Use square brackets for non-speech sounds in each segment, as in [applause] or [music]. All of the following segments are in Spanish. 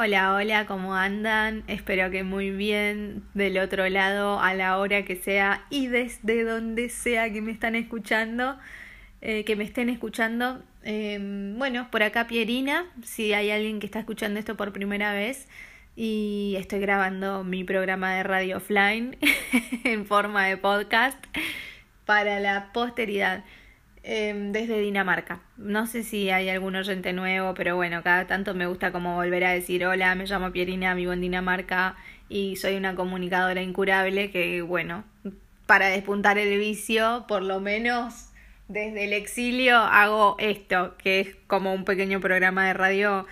Hola, hola, ¿cómo andan? Espero que muy bien del otro lado, a la hora que sea y desde donde sea que me están escuchando, eh, que me estén escuchando. Em, bueno, por acá Pierina, si hay alguien que está escuchando esto por primera vez y estoy grabando mi programa de radio offline [laughs] en forma de podcast para la posteridad. Em, desde Dinamarca. No sé si hay algún oyente nuevo, pero bueno, cada tanto me gusta como volver a decir hola, me llamo Pierina, vivo en Dinamarca y soy una comunicadora incurable que bueno, para despuntar el vicio, por lo menos desde el exilio hago esto, que es como un pequeño programa de radio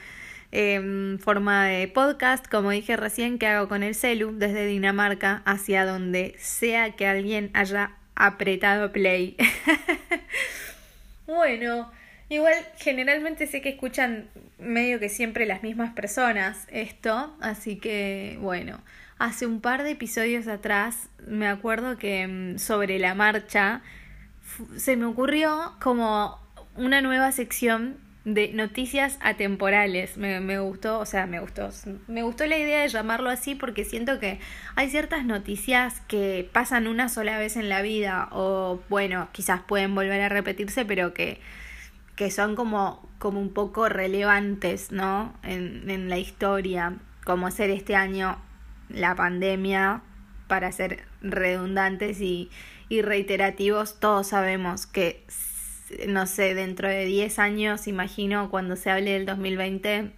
en forma de podcast, como dije recién, que hago con el celu desde Dinamarca hacia donde sea que alguien haya apretado play. [laughs] Bueno, igual generalmente sé que escuchan medio que siempre las mismas personas esto, así que bueno, hace un par de episodios atrás me acuerdo que mm, sobre la marcha se me ocurrió como una nueva sección de noticias atemporales. Me, me, gustó, o sea, me gustó. Me gustó la idea de llamarlo así porque siento que hay ciertas noticias que pasan una sola vez en la vida o, bueno, quizás pueden volver a repetirse, pero que, que son como, como un poco relevantes, ¿no? En, en la historia, como ser este año la pandemia, para ser redundantes y, y reiterativos, todos sabemos que no sé, dentro de 10 años, imagino, cuando se hable del 2020,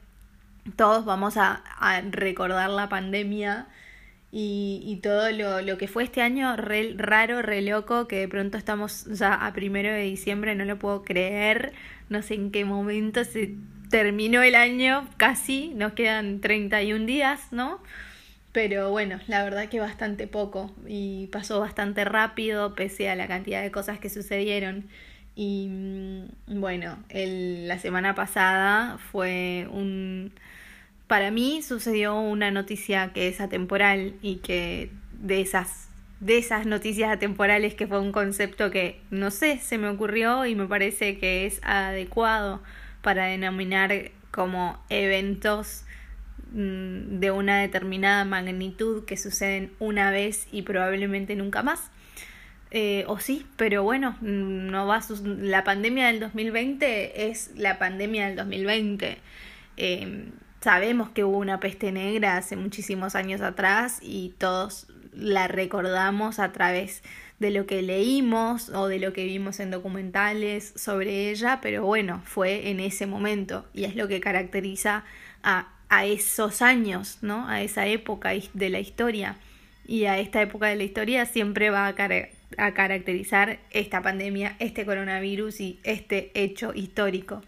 todos vamos a, recordar la pandemia y, y todo lo, lo, que fue este año re, raro, re loco, que de pronto estamos ya a primero de diciembre, no lo puedo creer, no sé en qué momento se terminó el año, casi, nos quedan 31 días, ¿no? Pero bueno, la verdad que bastante poco y pasó bastante rápido pese a la cantidad de cosas que sucedieron. Y mm, bueno, el, la semana pasada fue un... Para mí sucedió una noticia que es atemporal y que de esas, de esas noticias atemporales que fue un concepto que, no sé, se me ocurrió y me parece que es adecuado para denominar como eventos mm, de una determinada magnitud que suceden una vez y probablemente nunca más. Eh, o sí, pero bueno, mm, no va la pandemia del 2020 es la pandemia del 2020. Em, sabemos que hubo una peste negra hace muchísimos años atrás y todos la recordamos a través de lo que leímos o de lo que vimos en documentales sobre ella, pero bueno, fue en ese momento y es lo que caracteriza a, a esos años, ¿no? A esa época de la historia. Y a esta época de la historia siempre va a a caracterizar esta pandemia, este coronavirus y este hecho histórico.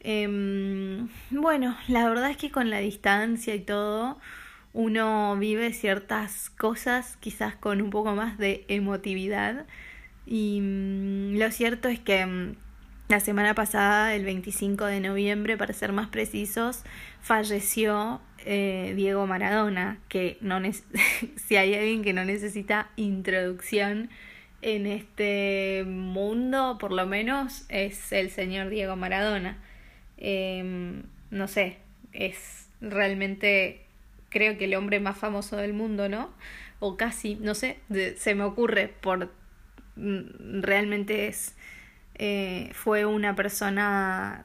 Em, bueno, la verdad es que con la distancia y todo, uno vive ciertas cosas quizás con un poco más de emotividad. Y mm, lo cierto es que mm, la semana pasada, el 25 de noviembre, para ser más precisos, falleció eh, Diego Maradona, que no [laughs] si hay alguien que no necesita introducción en este mundo, por lo menos, es el señor Diego Maradona. Em, no sé, es realmente, creo que el hombre más famoso del mundo, ¿no? O casi, no sé, se me ocurre por mm, realmente es eh, fue una persona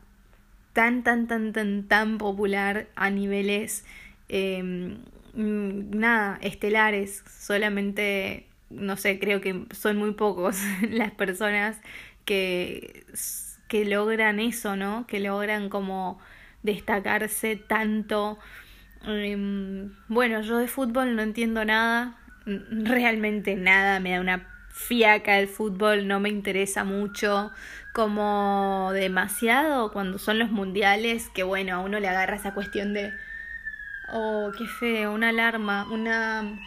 tan, tan, tan, tan, tan popular a niveles, em, mm, nada, estelares, solamente, no sé, creo que son muy pocos [laughs] las personas que, que logran eso, ¿no? Que logran como destacarse tanto. Em, bueno, yo de fútbol no entiendo nada, realmente nada, me da una fiaca el fútbol, no me interesa mucho, como demasiado cuando son los mundiales, que bueno, a uno le agarra esa cuestión de, oh, qué feo, una alarma, una...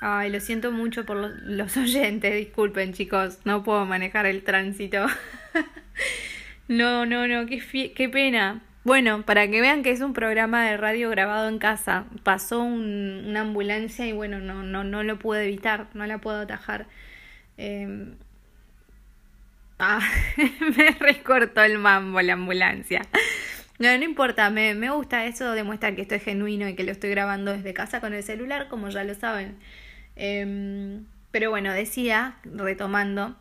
Ay, lo siento mucho por los, [laughs] oyentes, disculpen chicos, no puedo manejar el tránsito. [laughs] no, no, no, qué, qué pena. Bueno, para que vean que es un programa de radio grabado en casa, pasó un, una ambulancia y bueno, no, no, no lo puedo evitar, no la puedo atajar. Eh... Ah, [laughs] me recortó el mambo la ambulancia. No, no importa, me, me gusta eso, demuestra que esto es genuino y que lo estoy grabando desde casa con el celular, como ya lo saben. Em, pero bueno, decía, retomando,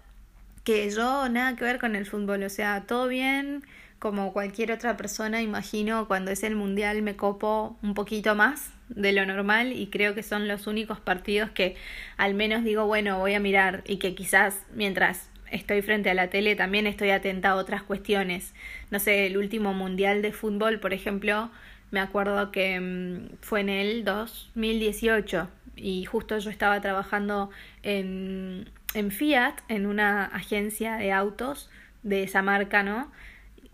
que yo nada que ver con el fútbol, o sea, todo bien, como cualquier otra persona, imagino, cuando es el mundial me copo un poquito más de lo normal y creo que son los únicos partidos que al menos digo, bueno, voy a mirar y que quizás mientras estoy frente a la tele también estoy atenta a otras cuestiones. No sé, el último mundial de fútbol, por ejemplo, me acuerdo que mm, fue en el 2018 y justo yo estaba trabajando en, en Fiat, en una agencia de autos de esa marca, ¿no?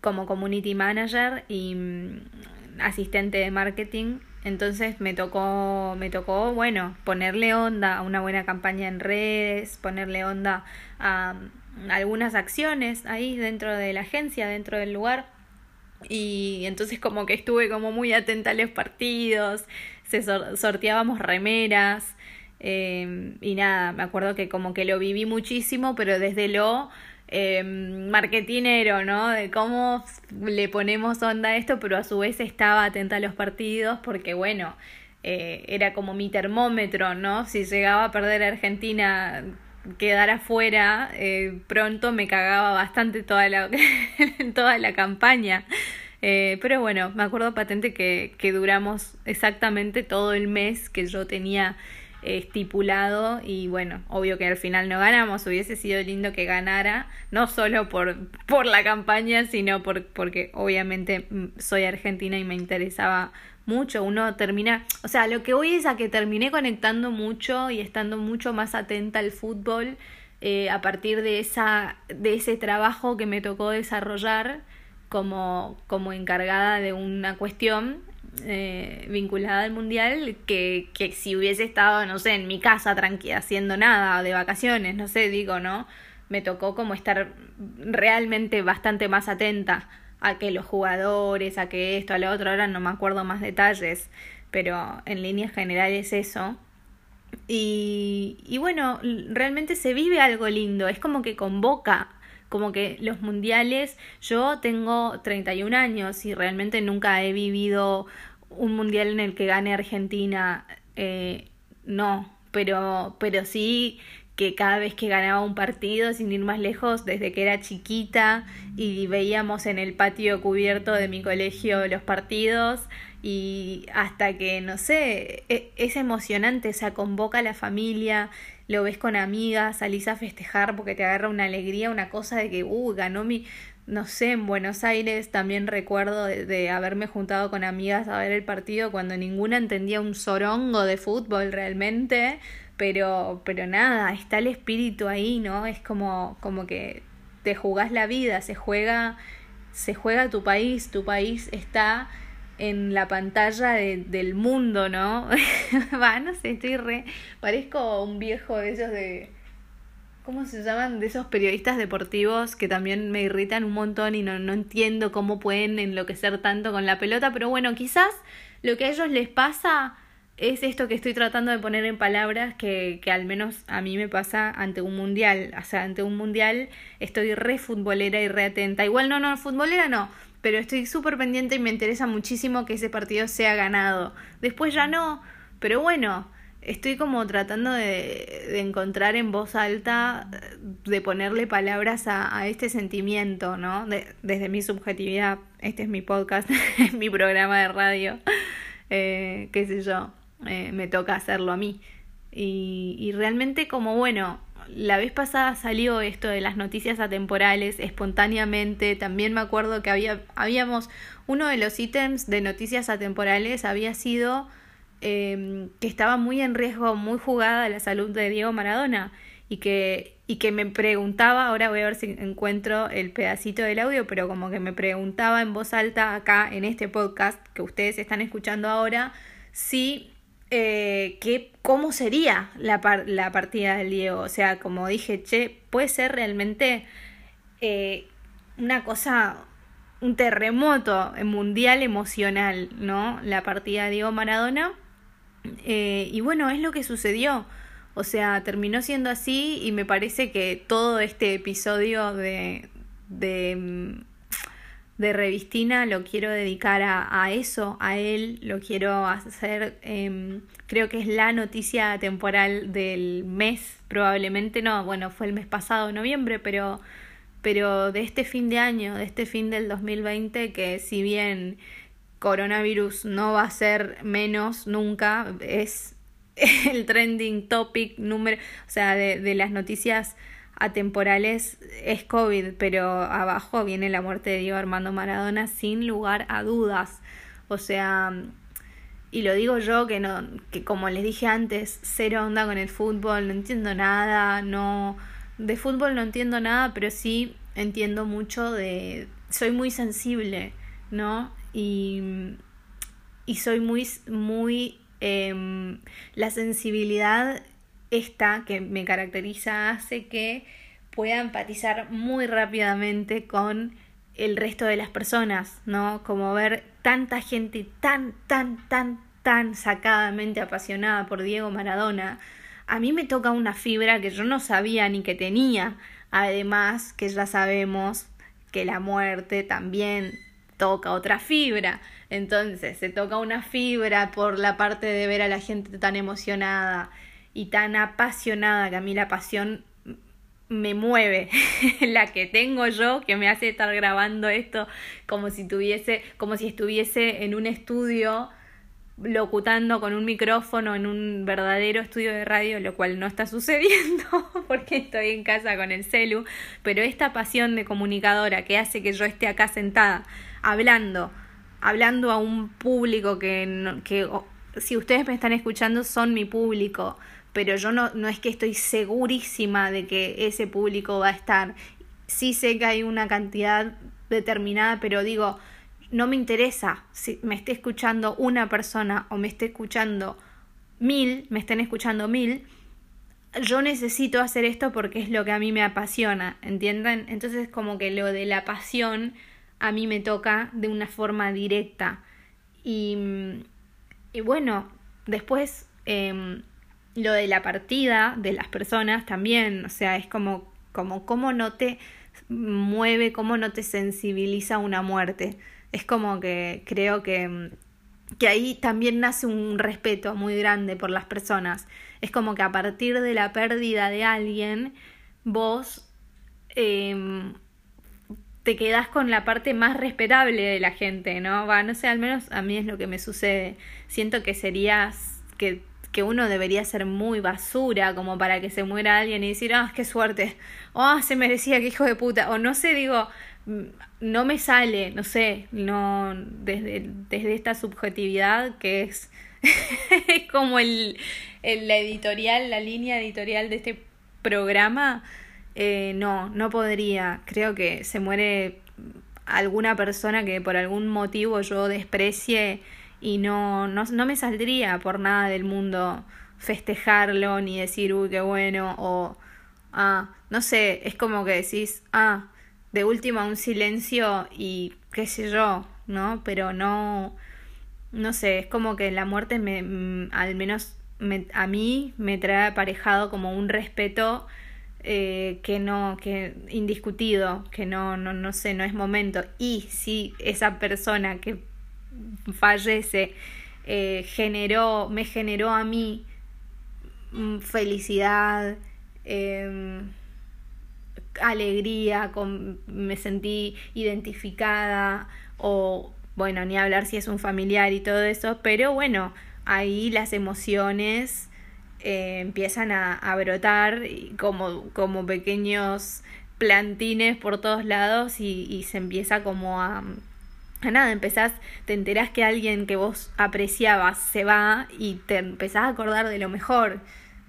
Como community manager y mm, asistente de marketing. Entonces me tocó, me tocó, bueno, ponerle onda a una buena campaña en redes, ponerle onda a, mm, algunas acciones ahí dentro de la agencia, dentro del lugar. Y entonces como que estuve como muy atenta a los partidos, se sorteábamos remeras, eh, y nada, me acuerdo que como que lo viví muchísimo, pero desde lo eh, marketinero, ¿no? De cómo le ponemos onda a esto, pero a su vez estaba atenta a los partidos porque, bueno, eh, era como mi termómetro, ¿no? Si llegaba a perder Argentina, quedar afuera, eh, pronto me cagaba bastante toda la, [laughs] toda la campaña. Eh, pero bueno, me acuerdo patente que, que duramos exactamente todo el mes que yo tenía estipulado y bueno, obvio que al final no ganamos, hubiese sido lindo que ganara, no solo por, por la campaña, sino por, porque obviamente mm, soy argentina y me interesaba mucho, uno termina, o sea, lo que voy es a que terminé conectando mucho y estando mucho más atenta al fútbol eh, a partir de, esa, de ese trabajo que me tocó desarrollar como, como encargada de una cuestión eh, vinculada al mundial que, que si hubiese estado, no sé, en mi casa tranquila, haciendo nada, de vacaciones, no sé, digo, ¿no? Me tocó como estar realmente bastante más atenta a que los jugadores, a que esto, a lo otro, ahora no me acuerdo más detalles, pero en líneas generales eso. Y, y bueno, realmente se vive algo lindo, es como que convoca como que los mundiales, yo tengo 31 años y realmente nunca he vivido un mundial en el que gane Argentina, eh, no, pero, pero sí que cada vez que ganaba un partido, sin ir más lejos, desde que era chiquita y veíamos en el patio cubierto de mi colegio los partidos y hasta que, no sé, e, es emocionante, o sea, convoca a la familia, lo ves con amigas, salís a festejar porque te agarra una alegría, una cosa de que, uh, ganó mi, no sé, en Buenos Aires también recuerdo de, haberme juntado con amigas a ver el partido cuando ninguna entendía un sorongo de fútbol realmente, pero, pero nada, está el espíritu ahí, ¿no? Es como, como que te jugás la vida, se juega, se juega tu país, tu país está en la pantalla del mundo, ¿no? [laughs] Va, no sé, estoy re. Parezco un viejo de esos de. ¿Cómo se llaman? De esos periodistas deportivos que también me irritan un montón y no, no entiendo cómo pueden enloquecer tanto con la pelota, pero bueno, quizás lo que a ellos les pasa es esto que estoy tratando de poner en palabras que, que al menos a mí me pasa ante un mundial. O sea, ante un mundial estoy re futbolera y re atenta. Igual no, no, futbolera no pero estoy súper pendiente y me interesa muchísimo que ese partido sea ganado. Después ya no, pero bueno, estoy como tratando de, de encontrar en voz alta, de ponerle palabras a, a este sentimiento, ¿no? De, desde mi subjetividad, este es mi podcast, [laughs] mi programa de radio, eh, qué sé yo, eh, me toca hacerlo a mí. Y, realmente como bueno, la vez pasada salió esto de las noticias atemporales espontáneamente. También me acuerdo que había, habíamos, uno de los ítems de noticias atemporales había sido em, que estaba muy en riesgo, muy jugada la salud de Diego Maradona y que, y que me preguntaba, ahora voy a ver si encuentro el pedacito del audio, pero como que me preguntaba en voz alta acá en este podcast que ustedes están escuchando ahora, si eh, que, cómo sería la, la partida del Diego. O sea, como dije, che, puede ser realmente eh, una cosa, un terremoto mundial emocional, ¿no? La partida de Diego Maradona. Eh, y bueno, es lo que sucedió. O sea, terminó siendo así y me parece que todo este episodio de, de, de Revistina lo quiero dedicar a, eso, a él, lo quiero hacer, em, creo que es la noticia temporal del mes, probablemente no, bueno, fue el mes pasado, noviembre, pero, pero de este fin de año, de este fin del 2020, que si bien coronavirus no va a ser menos nunca, es [laughs] el trending topic número, o sea, de, de las noticias atemporales es COVID, pero abajo viene la muerte de Diego Armando Maradona sin lugar a dudas. O sea, y lo digo yo que no, que como les dije antes, cero onda con el fútbol, no entiendo nada, no, de fútbol no entiendo nada, pero sí entiendo mucho de, soy muy sensible, ¿no? Y, y soy muy, muy, eh, la sensibilidad esta que me caracteriza hace que pueda empatizar muy rápidamente con el resto de las personas, ¿no? Como ver tanta gente tan, tan, tan, tan sacadamente apasionada por Diego Maradona, a mí me toca una fibra que yo no sabía ni que tenía. Además, que ya sabemos que la muerte también toca otra fibra. Entonces, se toca una fibra por la parte de ver a la gente tan emocionada y tan apasionada que a mí la pasión me mueve, [laughs] la que tengo yo, que me hace estar grabando esto como si tuviese, como si estuviese en un estudio locutando con un micrófono en un verdadero estudio de radio, lo cual no está [laughs] sucediendo porque estoy en casa con el celu, pero esta pasión de comunicadora que hace que yo esté acá sentada hablando, hablando a un público que, que si ustedes me están escuchando son mi público, pero yo no, no es que estoy segurísima de que ese público va a estar. Sí sé que hay una cantidad determinada, pero digo, no me interesa si me esté escuchando una persona o me esté escuchando mil, me estén escuchando mil, yo necesito hacer esto porque es lo que a mí me apasiona, ¿entienden? Entonces como que lo de la pasión a mí me toca de una forma directa. Y, y bueno, después eh, lo de la partida de las personas también, o sea, es como, como cómo no te mueve, cómo no te sensibiliza una muerte. Es como que creo que, que ahí también nace un respeto muy grande por las personas. Es como que a partir de la pérdida de alguien, vos em, te quedás con la parte más respetable de la gente, ¿no? Va, no sé, al menos a mí es lo que me sucede. Siento que serías, que que uno debería ser muy basura como para que se muera alguien y decir, ah, qué suerte, ah, se merecía, que hijo de puta, o no sé, digo, mm, no me sale, no sé, no, desde, desde esta subjetividad que [laughs] es, como el, el, la editorial, la línea editorial de este programa, eh, no, no podría, creo que se muere alguna persona que por algún motivo yo desprecie y no, no, no me saldría por nada del mundo festejarlo ni decir, uy, qué bueno, o, ah, no sé, es como que decís, ah, de última un silencio y qué sé yo, ¿no? Pero no, no sé, es como que la muerte me, mm, al menos me, a mí me trae aparejado como un respeto eh, que no, que indiscutido, que no, no, no sé, no es momento. Y si esa persona que fallece, eh, generó, me generó a mí mm, felicidad, em, alegría, con, me sentí identificada o bueno, ni hablar si es un familiar y todo eso, pero bueno, ahí las emociones eh, empiezan a, a brotar como, como pequeños plantines por todos lados y, y se empieza como a, nada, empezás, te enterás que alguien que vos apreciabas se va y te empezás a acordar de lo mejor,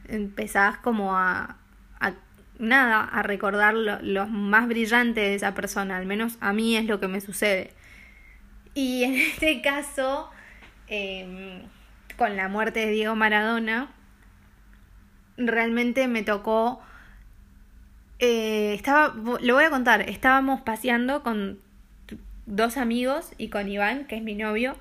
empezás como a, a nada, a recordar lo, más brillante de esa persona, al menos a mí es lo que me sucede. Y [laughs] en este caso, em, con la muerte de Diego Maradona, realmente me tocó... Eh, estaba, lo voy a contar, estábamos paseando con dos amigos y con Iván, que es mi novio,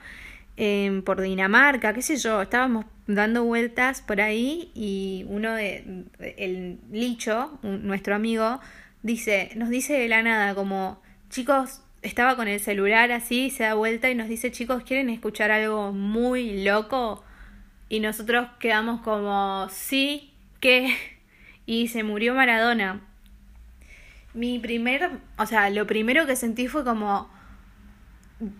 em, por Dinamarca, qué sé yo, estábamos dando vueltas por ahí y uno de, el Licho, nuestro amigo, dice, nos dice de la nada como, chicos, estaba con el celular así, se da vuelta y nos dice, chicos, ¿quieren escuchar algo muy loco? Y nosotros quedamos como, sí, ¿qué? Y se murió Maradona. Mi primer, o sea, lo primero que sentí fue como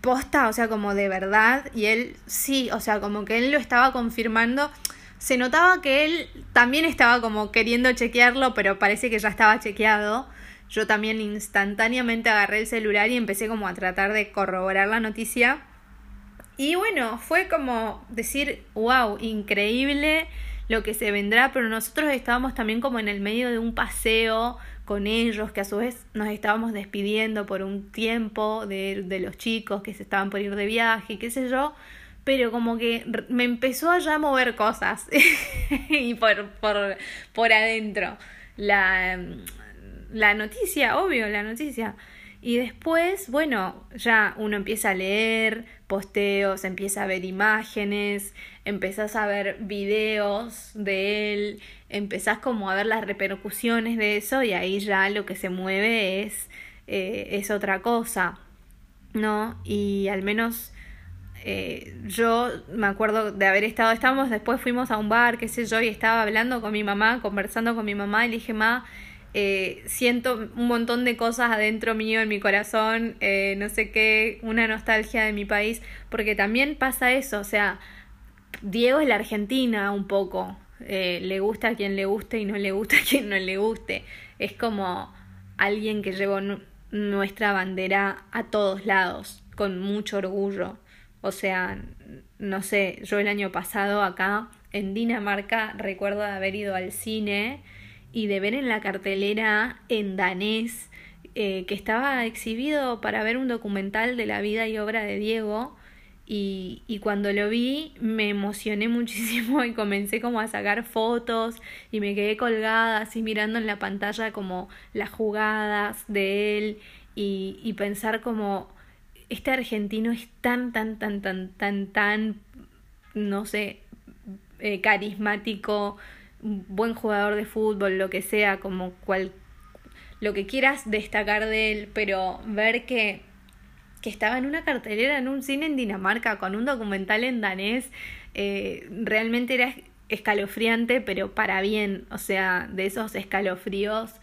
posta, o sea, como de verdad, y él sí, o sea, como que él lo estaba confirmando. Se notaba que él también estaba como queriendo chequearlo, pero parece que ya estaba chequeado yo también instantáneamente agarré el celular y empecé como a tratar de corroborar la noticia. Y bueno, fue como decir, wow, increíble lo que se vendrá, pero nosotros estábamos también como en el medio de un paseo con ellos, que a su vez nos estábamos despidiendo por un tiempo de, de los chicos que se estaban por ir de viaje, qué sé yo, pero como que me empezó a ya mover cosas [laughs] y por, por, por adentro. La, la noticia, obvio, la noticia. Y después, bueno, ya uno empieza a leer posteos, empieza a ver imágenes, empezás a ver videos de él, empezás como a ver las repercusiones de eso y ahí ya lo que se mueve es, eh, es otra cosa, ¿no? Y al menos eh, yo me acuerdo de haber estado, estábamos, después fuimos a un bar, qué sé yo, y estaba hablando con mi mamá, conversando con mi mamá y le dije, ma, eh, siento un montón de cosas adentro mío, en mi corazón, eh, no sé qué, una nostalgia de mi país, porque también pasa eso, o sea, Diego es la Argentina un poco, eh, le gusta a quien le guste y no le gusta a quien no le guste, es como alguien que llevó nuestra bandera a todos lados, con mucho orgullo, o sea, no sé, yo el año pasado acá en Dinamarca recuerdo haber ido al cine, y de ver en la cartelera en danés eh, que estaba exhibido para ver un documental de la vida y obra de Diego. Y, y, cuando lo vi me emocioné [laughs] muchísimo y comencé como a sacar fotos y me quedé colgada así mirando en la pantalla como las jugadas de él y, y pensar como este argentino es tan, tan, tan, tan, tan, tan, no sé, eh, carismático, buen jugador de fútbol, lo que sea, como cual, lo que quieras destacar de él, pero ver que, que estaba en una cartelera en un cine en Dinamarca con un documental en danés, eh, realmente era escalofriante, pero para bien, o sea, de esos escalofríos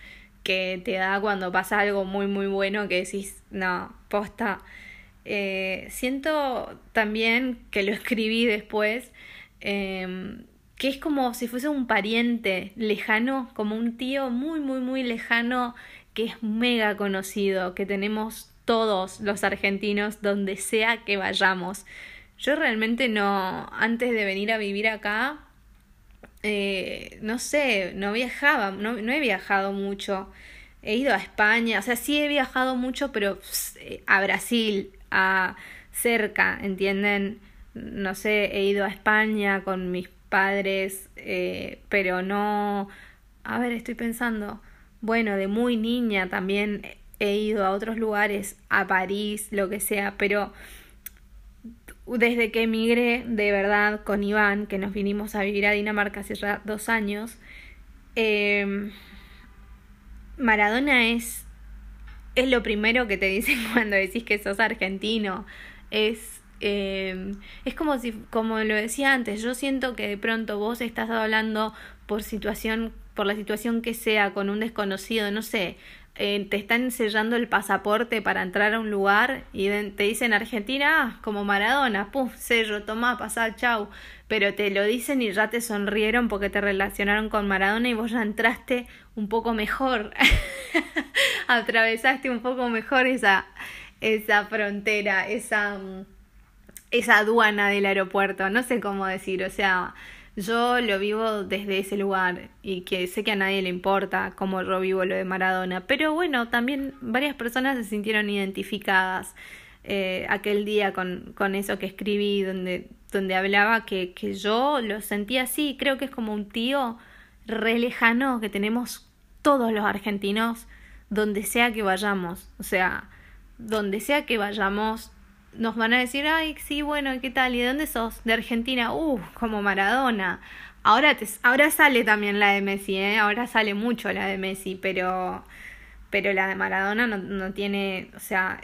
que te da cuando pasa algo muy muy bueno que decís, no, posta. Eh, siento también que lo [laughs] escribí después, eh, que es como si fuese un pariente lejano, como un tío muy, muy, muy lejano, que es mega conocido, que tenemos todos los argentinos donde sea que vayamos. Yo realmente no, antes de venir a vivir acá, eh, no sé, no viajaba, no, no he viajado mucho. He ido a España, o sea, sí he viajado mucho, pero eh, a Brasil, a cerca, ¿entienden? No sé, he ido a España con mis padres, eh, pero no... A ver, estoy pensando, bueno, de muy niña también he ido a otros lugares, a París, lo que sea, pero desde que emigré de verdad con Iván, que nos vinimos a vivir a Dinamarca hace ya dos años, eh, Maradona es, es lo primero que te dicen [laughs] cuando decís que sos argentino, es eh, es como si, como lo decía antes, yo siento que de pronto vos estás hablando por situación, por la situación que sea, con un desconocido, no sé, eh, te están sellando el pasaporte para entrar a un lugar y te dicen Argentina, ah, como Maradona, puf, sello, toma, pasá, chau. Pero te lo dicen y ya te sonrieron porque te relacionaron con Maradona y vos ya entraste un poco mejor. [laughs] Atravesaste un poco mejor esa, esa frontera, esa mm, esa aduana del aeropuerto, no sé cómo decir, o sea, yo lo vivo desde ese lugar y que sé que a nadie le importa cómo yo vivo lo de Maradona, pero bueno, también varias personas se sintieron identificadas eh, aquel día con, con eso que escribí, donde, donde hablaba que, que yo lo sentía así, creo que es como un tío re lejano que tenemos todos los argentinos donde sea que vayamos, o sea, donde sea que vayamos nos van a decir, ay, sí, bueno, ¿qué tal? ¿Y de dónde sos? De Argentina, uh, como Maradona. Ahora, te, ahora sale también la de Messi, ¿eh? Ahora sale mucho la de Messi, pero, pero la de Maradona no, no tiene, o sea,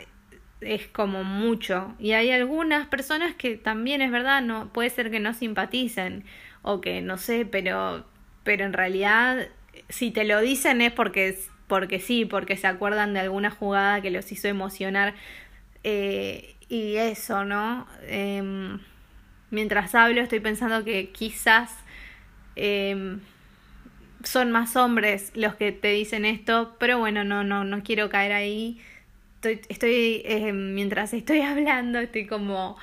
es como mucho. Y hay algunas personas que también es verdad, no, puede ser que no simpaticen o que no sé, pero, pero en realidad si te lo dicen es porque, porque sí, porque se acuerdan de alguna jugada que los hizo emocionar. Eh, y eso, ¿no? Em, mientras hablo estoy pensando que quizás em, son más hombres los que te dicen esto, pero bueno, no, no, no quiero caer ahí. Estoy, estoy eh, mientras estoy [laughs] hablando, estoy como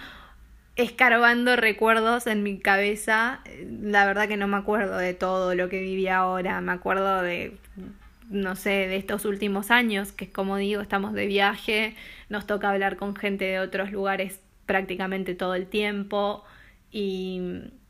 escarbando recuerdos en mi cabeza. La verdad que no me acuerdo de todo lo que viví ahora, me acuerdo de, no sé, de estos últimos años, que como digo, estamos de viaje, nos toca hablar con gente de otros lugares prácticamente todo el tiempo y,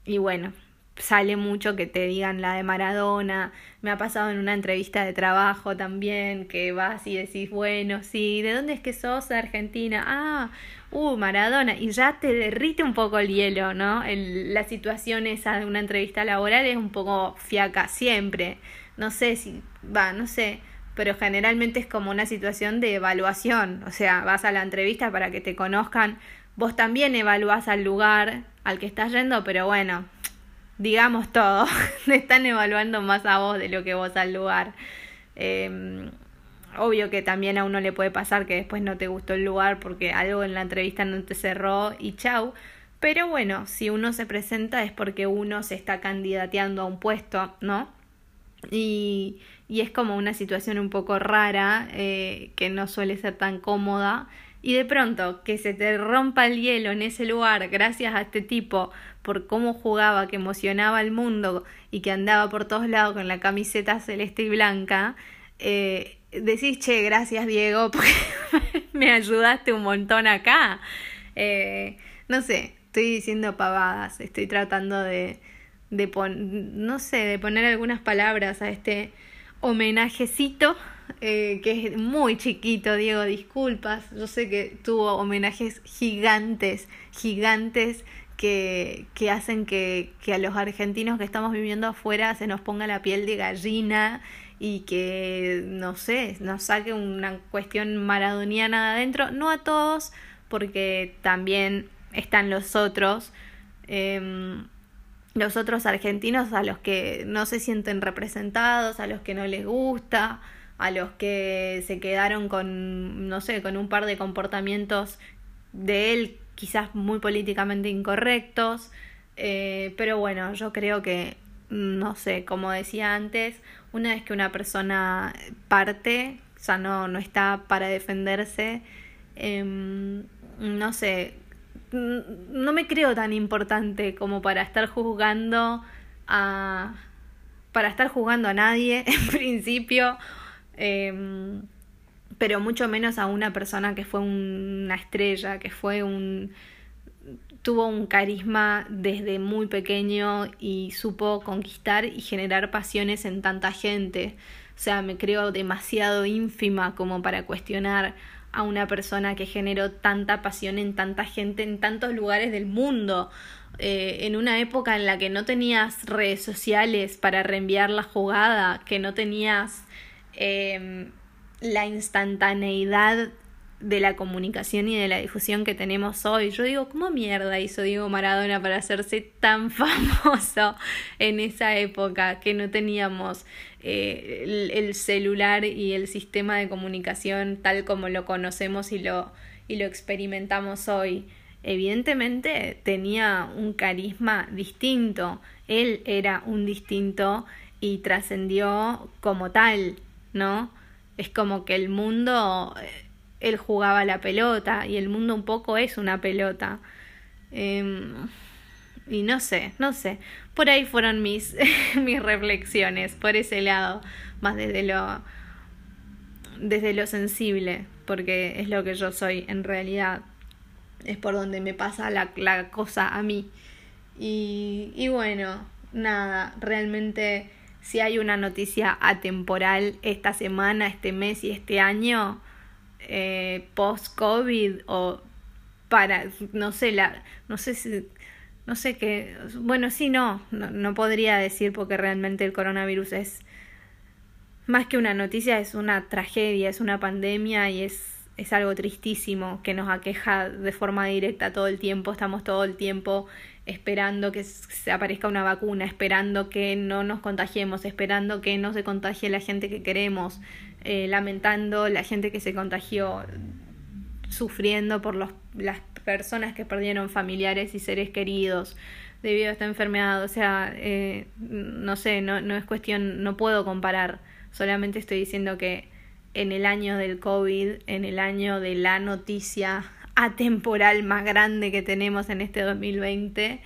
y bueno, sale mucho que te digan la de Maradona. Me ha pasado en una entrevista de trabajo también, que vas y decís, bueno, sí, ¿de dónde es que sos? De Argentina. Ah, uh, Maradona. Y ya te derrite un poco el hielo, ¿no? El, la situación esa de una entrevista laboral es un poco fiaca siempre. No sé si, va, no sé. Pero generalmente es como una situación de evaluación. O sea, vas a la entrevista para que te conozcan. Vos también evaluás al lugar al que estás yendo, pero bueno, digamos todo, [laughs] te están evaluando más a vos de lo que vos al lugar. Em, obvio que también a uno le puede pasar que después no te gustó el lugar porque algo en la entrevista no te cerró y chau. Pero bueno, si uno se presenta es porque uno se está candidateando a un puesto, ¿no? Y, y es como una situación un poco rara, eh, que no suele ser tan cómoda. Y de pronto que se te rompa el hielo en ese lugar gracias a este tipo por cómo jugaba, que emocionaba al mundo y que andaba por todos lados con la camiseta celeste y blanca, eh, decís, che, gracias Diego, [laughs] porque me ayudaste un montón acá. Eh, no sé, estoy diciendo pavadas, estoy tratando de, de no sé, de poner algunas palabras a este homenajecito eh, que es muy chiquito, Diego, disculpas. Yo sé que tuvo homenajes gigantes, gigantes que, que hacen que, que a los argentinos que estamos viviendo afuera se nos ponga la piel de gallina y que, no sé, nos saque una cuestión maradoniana de adentro. No a todos, porque también están los otros, em, los otros argentinos a los que no se sienten representados, a los que no les gusta, a los que se quedaron con, no sé, con un par de comportamientos de él quizás muy políticamente incorrectos, eh, pero bueno, yo creo que, no sé, como decía antes, una vez que una persona parte, o sea, no, no está para defenderse, em, no sé, no me creo tan importante como para estar juzgando a para estar juzgando a nadie [laughs] en principio em, pero mucho menos a una persona que fue una estrella, que fue un tuvo un carisma desde muy pequeño y supo conquistar y generar pasiones en tanta gente. O sea, me creo demasiado ínfima como para cuestionar a una persona que generó tanta pasión en tanta gente en tantos lugares del mundo. Eh, en una época en la que no tenías redes sociales para reenviar la jugada, que no tenías eh, la instantaneidad de la comunicación y de la difusión que tenemos hoy. Yo digo, ¿cómo mierda hizo Diego Maradona para hacerse tan [laughs] famoso en esa época que no teníamos eh, el, celular y el sistema de comunicación tal como lo conocemos y lo, y lo experimentamos hoy? Evidentemente tenía un carisma distinto, él era un distinto y trascendió como tal, ¿no? es como que el mundo, eh, él jugaba la pelota y el mundo un poco es una pelota. Em, y no sé, no sé. Por ahí fueron mis, [laughs] mis reflexiones, por ese lado, más desde lo, desde lo sensible, porque es lo que yo soy en realidad. Es por donde me pasa la, la cosa a mí. Y, y bueno, nada, realmente si hay una noticia atemporal esta semana, este mes y este año, eh, post-COVID o para, no sé, la, no sé si, no sé qué, bueno, sí, no, no, no podría decir porque realmente el coronavirus es más que una noticia, es una tragedia, es una pandemia y es es algo tristísimo que nos aqueja de forma directa todo el tiempo, estamos todo el tiempo esperando que se aparezca una vacuna, esperando que no nos contagiemos, esperando que no se contagie la gente que queremos, eh, lamentando la gente que se contagió, sufriendo por los, las personas que perdieron familiares y seres queridos debido a esta enfermedad. O sea, eh, no sé, no, no es cuestión, no puedo comparar, solamente estoy diciendo que en el año del COVID, en el año de la noticia atemporal más grande que tenemos en este 2020,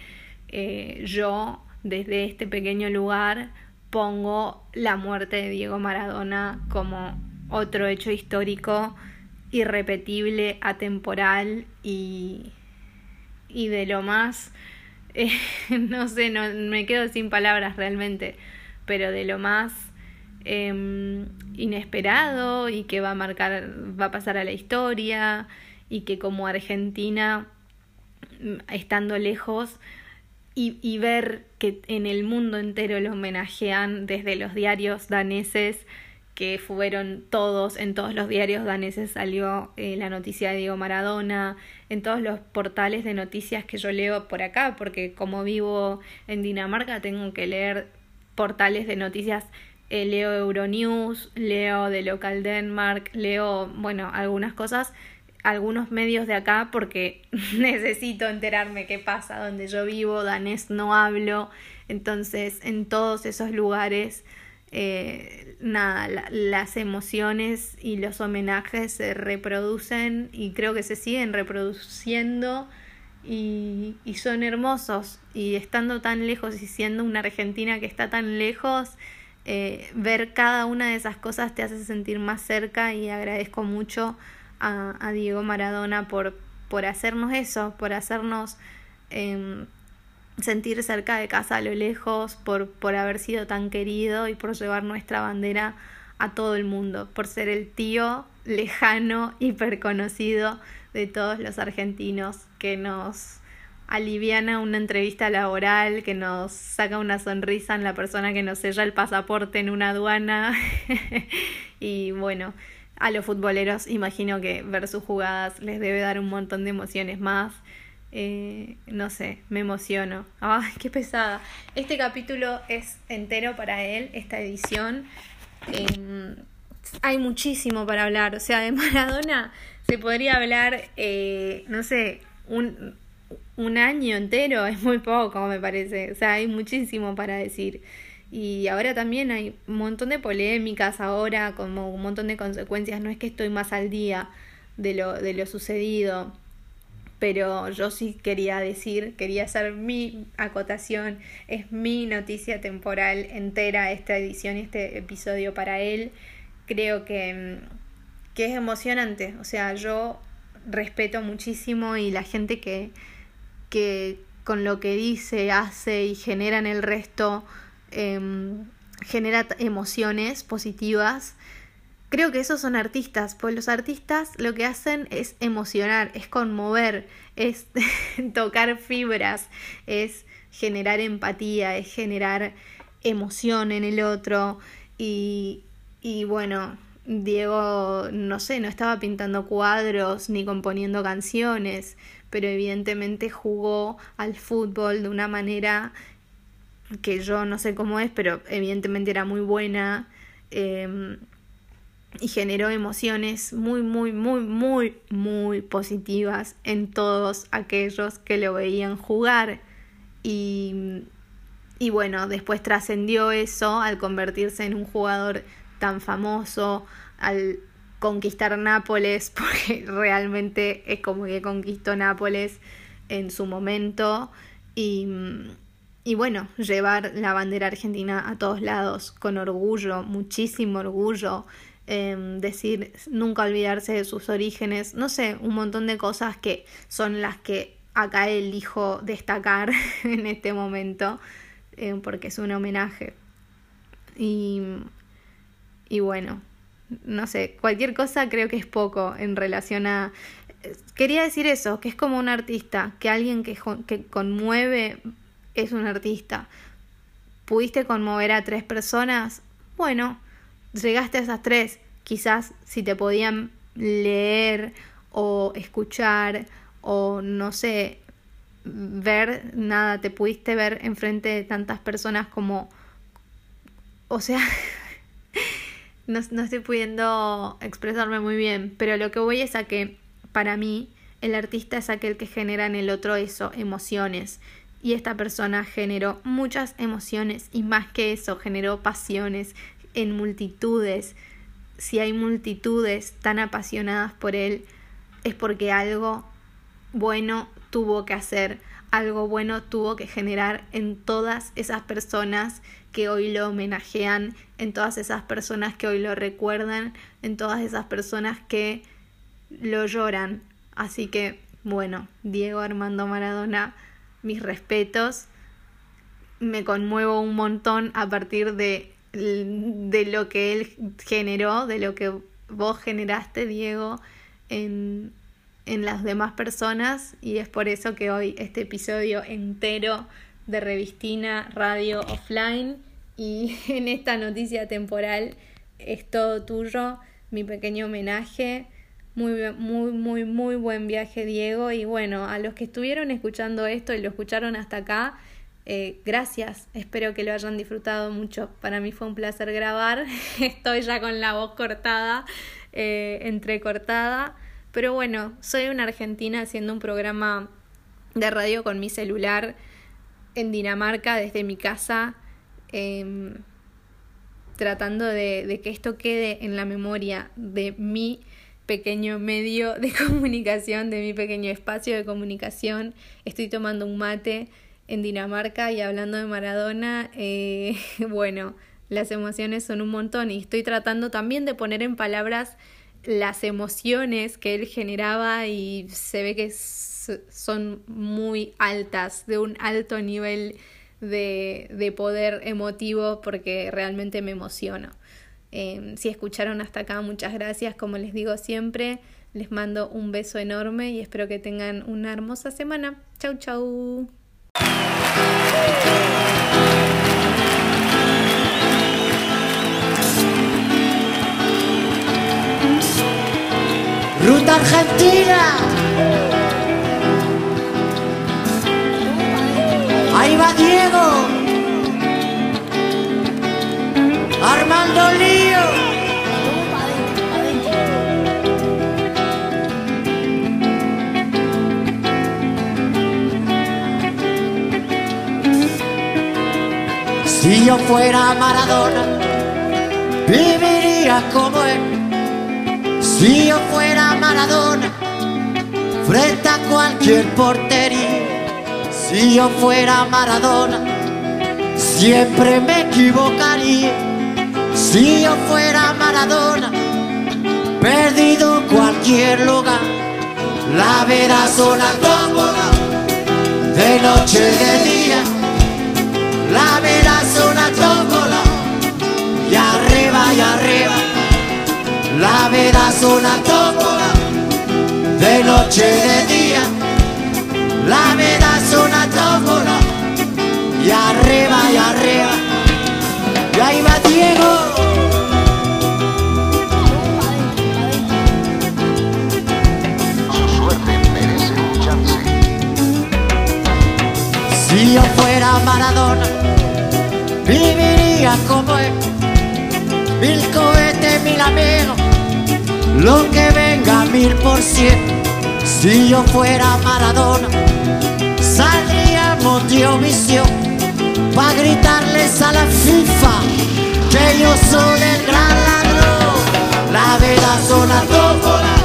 eh, yo desde este pequeño lugar pongo la muerte de Diego Maradona como otro hecho histórico irrepetible, atemporal y, y de lo más, [laughs] eh, no sé, no, me quedo sin palabras realmente, pero de lo más em, inesperado y que va a marcar, va a pasar a la historia y que como Argentina, mm, estando lejos, y, y, ver que en el mundo entero lo homenajean desde los diarios daneses, que fueron todos, en todos los diarios daneses salió eh, la noticia de Diego Maradona, en todos los portales de noticias que yo leo por acá, porque como vivo en Dinamarca tengo que leer portales de noticias eh, leo Euronews, leo The Local Denmark, leo, bueno, algunas cosas algunos medios de acá porque [laughs] necesito enterarme qué pasa donde yo vivo, danés no hablo, entonces en todos esos lugares, eh, nada, las emociones y los homenajes se reproducen y creo que se siguen reproduciendo y, son hermosos. Y estando tan lejos y siendo una Argentina que está tan lejos, eh, ver cada una de esas cosas te hace sentir más cerca y agradezco mucho a, Diego Maradona por, por hacernos eso, por hacernos em, sentir cerca de casa a lo lejos, por, por haber sido tan querido y por llevar nuestra bandera a todo el mundo, por ser el tío lejano, hiper conocido de todos los argentinos que nos aliviana una entrevista laboral, que nos saca una sonrisa en la persona que nos sella el pasaporte en una aduana. [laughs] Y bueno, a los futboleros imagino que ver sus jugadas les debe dar un montón de emociones más. Eh, no sé, me emociono. ¡Ay, qué pesada! Este capítulo es entero para él, esta edición. Em, hay muchísimo para hablar. O sea, de Maradona se podría hablar, eh, no sé, un, un año entero. Es muy poco, me parece. O sea, hay muchísimo para decir. Y ahora también hay un montón de polémicas ahora, como un montón de consecuencias. No es que estoy más al día de lo, de lo sucedido, pero yo sí quería decir, quería hacer mi acotación, es mi noticia temporal entera esta edición, este episodio para él. Creo que, que es emocionante, o sea, yo respeto muchísimo y la gente que, que con lo que dice, hace y genera en el resto Em, genera emociones positivas. Creo que esos son artistas, pues los artistas lo que hacen es emocionar, es conmover, es [laughs] tocar fibras, es generar empatía, es generar emoción en el otro y, y bueno, Diego, no sé, no estaba pintando cuadros ni componiendo canciones, pero evidentemente jugó al fútbol de una manera que yo no sé cómo es, pero evidentemente era muy buena em, y generó emociones muy, muy, muy, muy, muy positivas en todos aquellos que lo veían jugar. Y, y bueno, después trascendió eso al convertirse en un jugador tan famoso, al conquistar Nápoles, [laughs] porque realmente es como que conquistó Nápoles en su momento. Y, y bueno, llevar la bandera argentina a todos lados con orgullo, muchísimo orgullo, em, decir nunca olvidarse de sus orígenes, no sé, un montón de cosas que son las que acá elijo destacar [laughs] en este momento, em, porque es un homenaje. Y, y bueno, no sé, cualquier cosa creo que es poco en relación a... Quería decir eso, que es como un artista, que alguien que, que conmueve es un artista. ¿Pudiste conmover a tres personas? Bueno, llegaste a esas tres. Quizás si te podían leer o escuchar o no sé, ver nada, te pudiste ver enfrente de tantas personas como, o sea, [laughs] no, no estoy pudiendo expresarme muy bien, pero lo que voy es a que para mí el artista es aquel que genera en el otro eso, emociones. Y esta persona generó muchas emociones y más que eso, generó pasiones en multitudes. Si hay multitudes tan apasionadas por él, es porque algo bueno tuvo que hacer, algo bueno tuvo que generar en todas esas personas que hoy lo homenajean, en todas esas personas que hoy lo recuerdan, en todas esas personas que lo lloran. Así que, bueno, Diego Armando Maradona, mis respetos. Me conmuevo un montón a partir de, de lo que él generó, de lo que vos generaste, Diego, en, en las demás personas. Y es por eso que hoy este episodio entero de Revistina Radio Offline y [laughs] en esta noticia temporal es todo tuyo, mi pequeño homenaje muy, muy, muy, muy buen viaje, Diego. Y bueno, a los que estuvieron escuchando esto y lo escucharon hasta acá, eh, gracias. Espero que lo hayan disfrutado mucho. Para mí fue un placer grabar. [laughs] Estoy ya con la voz cortada, eh, entrecortada. Pero bueno, soy una argentina haciendo un programa de radio con mi celular en Dinamarca desde mi casa. Em, tratando de, de que esto quede en la memoria de mi pequeño medio de [laughs] comunicación, de mi pequeño espacio de comunicación. Estoy tomando un mate en Dinamarca y hablando de Maradona, eh, [laughs] bueno, las emociones son un montón y estoy tratando también de poner en palabras las emociones que él generaba y se ve que son muy altas, de un alto nivel de, de poder emotivo porque realmente me emociono. Em, si escucharon hasta acá, muchas gracias. Como les digo siempre, les mando un beso enorme y espero que tengan una hermosa semana. Chau, chau. Ruta Argentina. Ahí va Diego. Armando Si yo fuera Maradona, viviría como él. Si yo fuera Maradona, frente a cualquier portería. Si yo fuera Maradona, siempre me equivocaría. Si yo fuera Maradona, perdido cualquier lugar, la es una tómbola, de noche de día, la vida es una tómbola, y arriba y arriba, la vida es una tómbola, de noche y de día, la vida es una tómbola, y arriba y arriba, y ahí va Diego. Fuera Maradona, viviría como él. Mil cohetes, mil amigos, lo que venga mil por cien. Si yo fuera Maradona, saldría Visión para gritarles a la FIFA que yo soy el gran ladrón. La vida es una tómbola,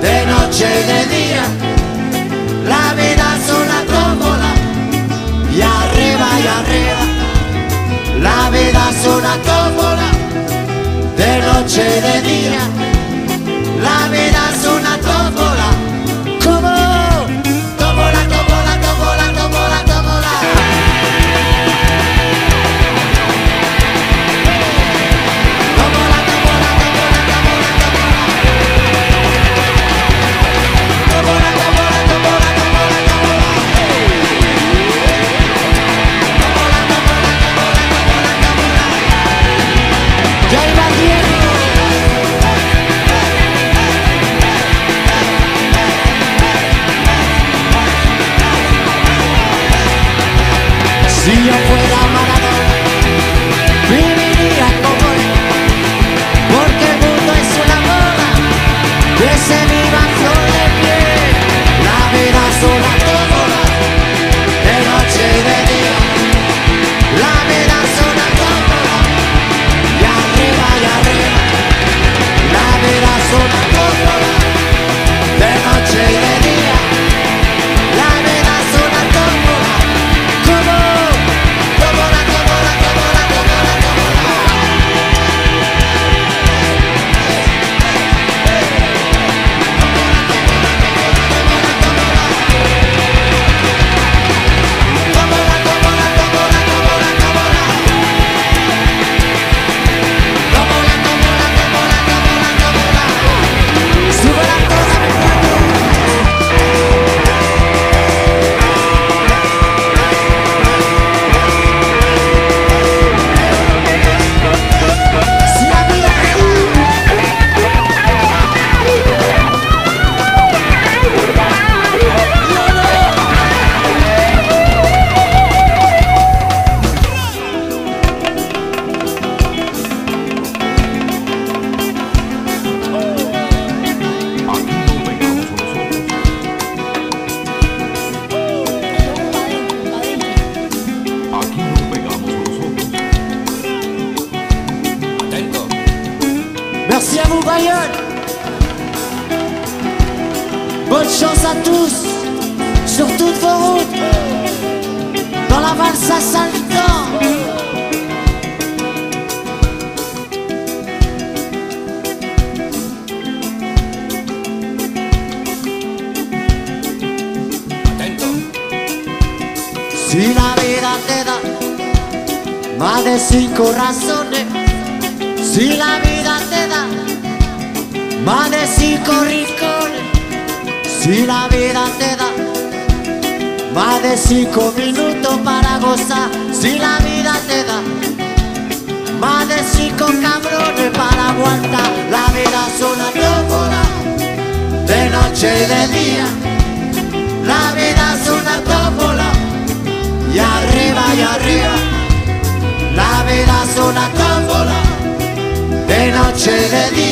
de noche y de día. La vida y arriba. La vida es una tómbola, de noche de día. La vida es Cinco minutos para gozar si la vida te da. Más de cinco cabrones para aguantar. La vida es una pólvora de noche y de día. La vida es una tómbola y arriba y arriba. La vida es una tómbola de noche y de día.